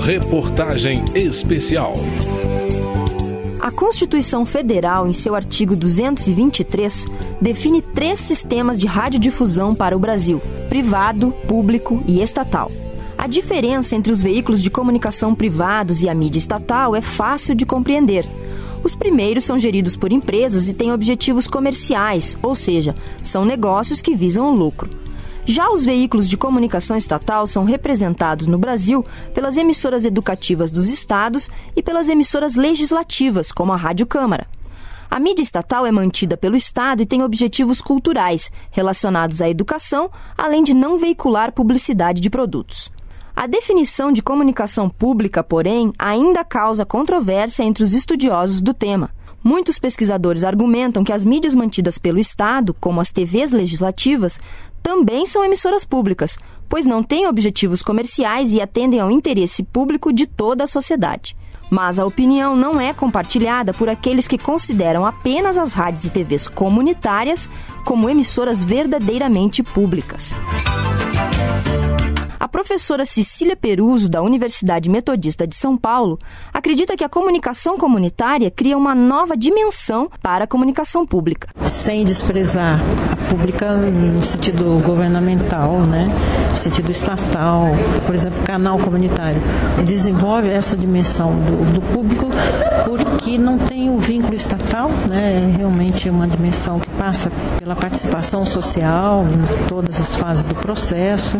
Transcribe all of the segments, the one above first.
Reportagem especial. A Constituição Federal, em seu artigo 223, define três sistemas de radiodifusão para o Brasil: privado, público e estatal. A diferença entre os veículos de comunicação privados e a mídia estatal é fácil de compreender. Os primeiros são geridos por empresas e têm objetivos comerciais, ou seja, são negócios que visam o lucro. Já os veículos de comunicação estatal são representados no Brasil pelas emissoras educativas dos estados e pelas emissoras legislativas, como a Rádio Câmara. A mídia estatal é mantida pelo Estado e tem objetivos culturais relacionados à educação, além de não veicular publicidade de produtos. A definição de comunicação pública, porém, ainda causa controvérsia entre os estudiosos do tema. Muitos pesquisadores argumentam que as mídias mantidas pelo Estado, como as TVs legislativas, também são emissoras públicas, pois não têm objetivos comerciais e atendem ao interesse público de toda a sociedade. Mas a opinião não é compartilhada por aqueles que consideram apenas as rádios e TVs comunitárias como emissoras verdadeiramente públicas. A professora Cecília Peruso, da Universidade Metodista de São Paulo, acredita que a comunicação comunitária cria uma nova dimensão para a comunicação pública. Sem desprezar a pública no sentido governamental, né? no sentido estatal, por exemplo, canal comunitário. Desenvolve essa dimensão do, do público porque não tem o um vínculo estatal, né? é realmente uma dimensão que passa pela participação social em todas as fases do processo.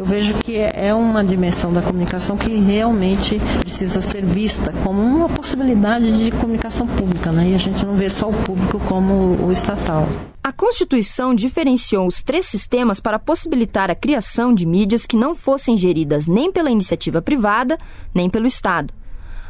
Eu vejo que que é uma dimensão da comunicação que realmente precisa ser vista como uma possibilidade de comunicação pública, né? E a gente não vê só o público como o estatal. A Constituição diferenciou os três sistemas para possibilitar a criação de mídias que não fossem geridas nem pela iniciativa privada, nem pelo Estado.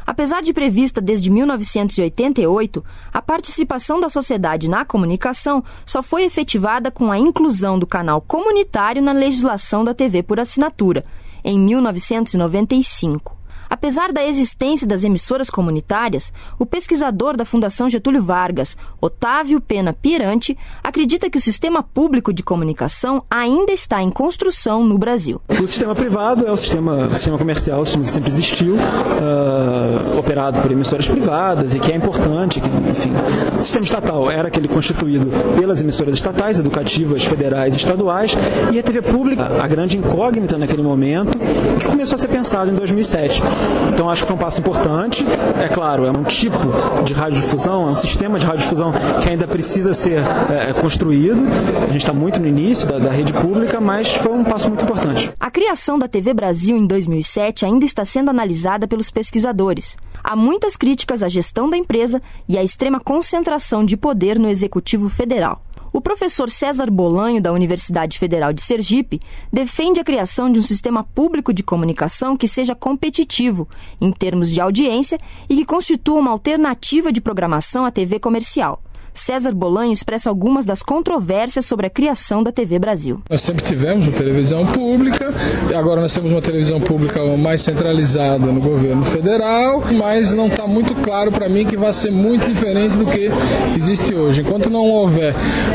Apesar de prevista desde 1988, a participação da sociedade na comunicação só foi efetivada com a inclusão do canal comunitário na legislação da TV por assinatura, em 1995. Apesar da existência das emissoras comunitárias, o pesquisador da Fundação Getúlio Vargas, Otávio Pena Pirante, acredita que o sistema público de comunicação ainda está em construção no Brasil. O sistema privado é o sistema, o sistema comercial, o sistema que sempre existiu, uh, operado por emissoras privadas e que é importante, que, enfim. O sistema estatal era aquele constituído pelas emissoras estatais, educativas, federais e estaduais, e a TV pública, a grande incógnita naquele momento, que começou a ser pensado em 2007. Então acho que foi um passo importante. É claro, é um tipo de radiodifusão, é um sistema de radiodifusão que ainda precisa ser é, construído. A gente está muito no início da, da rede pública, mas foi um passo muito importante. A criação da TV Brasil em 2007 ainda está sendo analisada pelos pesquisadores. Há muitas críticas à gestão da empresa e à extrema concentração de poder no Executivo Federal. O professor César Bolanho, da Universidade Federal de Sergipe, defende a criação de um sistema público de comunicação que seja competitivo em termos de audiência e que constitua uma alternativa de programação à TV comercial. César Bolanho expressa algumas das controvérsias sobre a criação da TV Brasil. Nós sempre tivemos uma televisão pública, e agora nós temos uma televisão pública mais centralizada no governo federal, mas não está muito claro para mim que vai ser muito diferente do que existe hoje. Enquanto não houver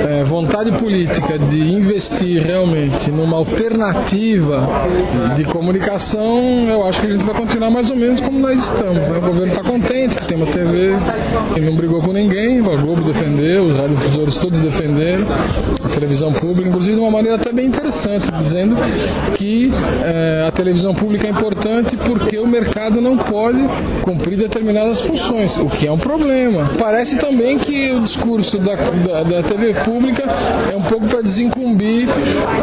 é, vontade política de investir realmente numa alternativa de comunicação, eu acho que a gente vai continuar mais ou menos como nós estamos. Né? O governo está contente que tem uma TV, não brigou com ninguém, a Globo defendeu defender, os radiodifusores todos defenderem, a televisão pública, inclusive de uma maneira até bem interessante, dizendo que é, a televisão pública é importante porque o mercado não pode cumprir determinadas funções, o que é um problema. Parece também que o discurso da, da, da TV pública é um pouco para desincumbir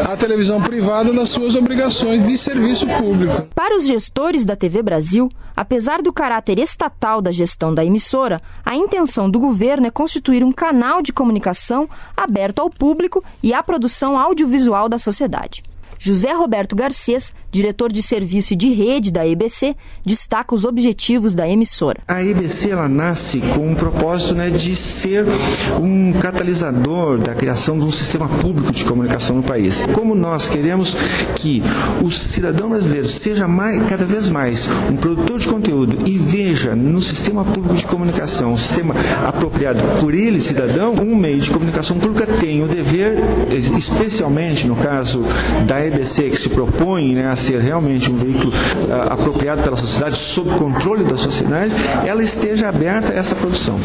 a televisão privada das suas obrigações de serviço público. Para os gestores da TV Brasil, apesar do caráter estatal da gestão da emissora, a intenção do governo é constituir um canal de comunicação aberto ao público e à produção audiovisual da sociedade. José Roberto Garcês, diretor de serviço e de rede da EBC, destaca os objetivos da emissora. A EBC ela nasce com um propósito né, de ser um catalisador da criação de um sistema público de comunicação no país. Como nós queremos que o cidadão brasileiro seja mais, cada vez mais um produtor de conteúdo e veja no sistema público de comunicação, um sistema apropriado por ele, cidadão, um meio de comunicação pública tem o dever, especialmente no caso da EBC, que se propõe né, a ser realmente um veículo uh, apropriado pela sociedade, sob controle da sociedade, ela esteja aberta a essa produção.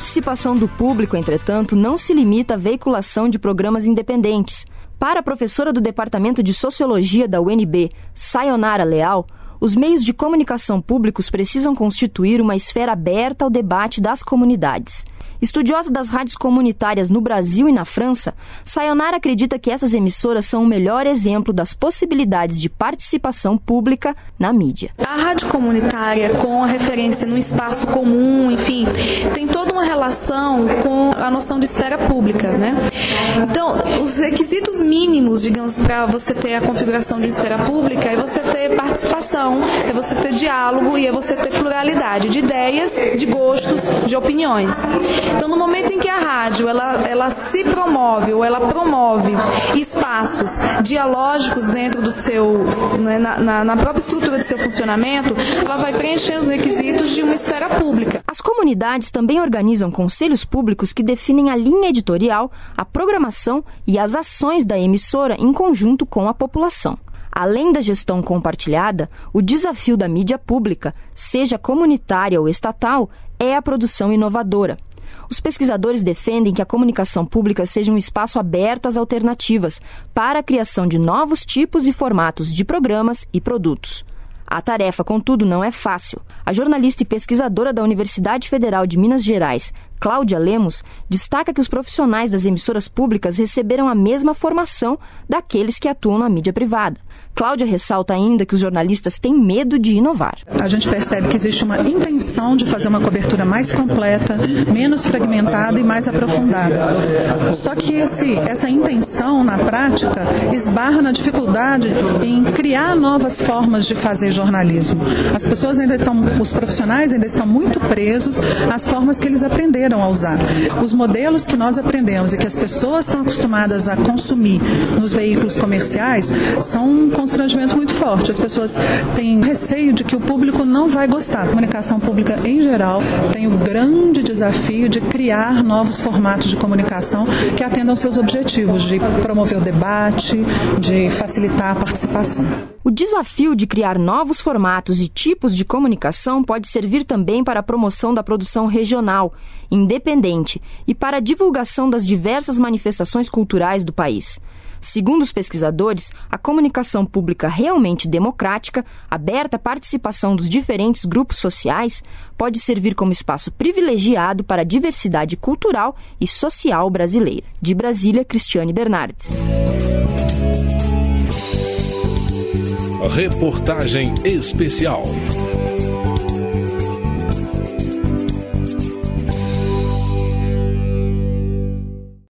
participação do público, entretanto, não se limita à veiculação de programas independentes. Para a professora do Departamento de Sociologia da UNB, Sayonara Leal, os meios de comunicação públicos precisam constituir uma esfera aberta ao debate das comunidades. Estudiosa das rádios comunitárias no Brasil e na França, Sayonara acredita que essas emissoras são o melhor exemplo das possibilidades de participação pública na mídia. A rádio comunitária, com a referência no espaço comum, enfim, tem toda uma relação com a noção de esfera pública, né? Então, os requisitos mínimos, digamos, para você ter a configuração de esfera pública é você ter participação, é você ter diálogo e é você ter pluralidade de ideias, de gostos, de opiniões. Então, no momento em que a rádio ela, ela se promove ou ela promove espaços dialógicos dentro do seu, né, na, na própria estrutura do seu funcionamento, ela vai preencher os requisitos de uma esfera pública. As comunidades também organizam conselhos públicos que definem a linha editorial, a programação e as ações da emissora em conjunto com a população. Além da gestão compartilhada, o desafio da mídia pública, seja comunitária ou estatal, é a produção inovadora. Os pesquisadores defendem que a comunicação pública seja um espaço aberto às alternativas para a criação de novos tipos e formatos de programas e produtos. A tarefa, contudo, não é fácil. A jornalista e pesquisadora da Universidade Federal de Minas Gerais, Cláudia Lemos, destaca que os profissionais das emissoras públicas receberam a mesma formação daqueles que atuam na mídia privada. Cláudia ressalta ainda que os jornalistas têm medo de inovar. A gente percebe que existe uma intenção de fazer uma cobertura mais completa, menos fragmentada e mais aprofundada. Só que esse, essa intenção, na prática, esbarra na dificuldade em criar novas formas de fazer jornalismo. As pessoas ainda estão, os profissionais ainda estão muito presos às formas que eles aprenderam a usar. Os modelos que nós aprendemos e que as pessoas estão acostumadas a consumir nos veículos comerciais são constrangimento muito forte. As pessoas têm receio de que o público não vai gostar. A comunicação pública, em geral, tem o grande desafio de criar novos formatos de comunicação que atendam seus objetivos de promover o debate, de facilitar a participação. O desafio de criar novos formatos e tipos de comunicação pode servir também para a promoção da produção regional, independente e para a divulgação das diversas manifestações culturais do país. Segundo os pesquisadores, a comunicação pública realmente democrática, aberta à participação dos diferentes grupos sociais, pode servir como espaço privilegiado para a diversidade cultural e social brasileira. De Brasília, Cristiane Bernardes. Reportagem especial.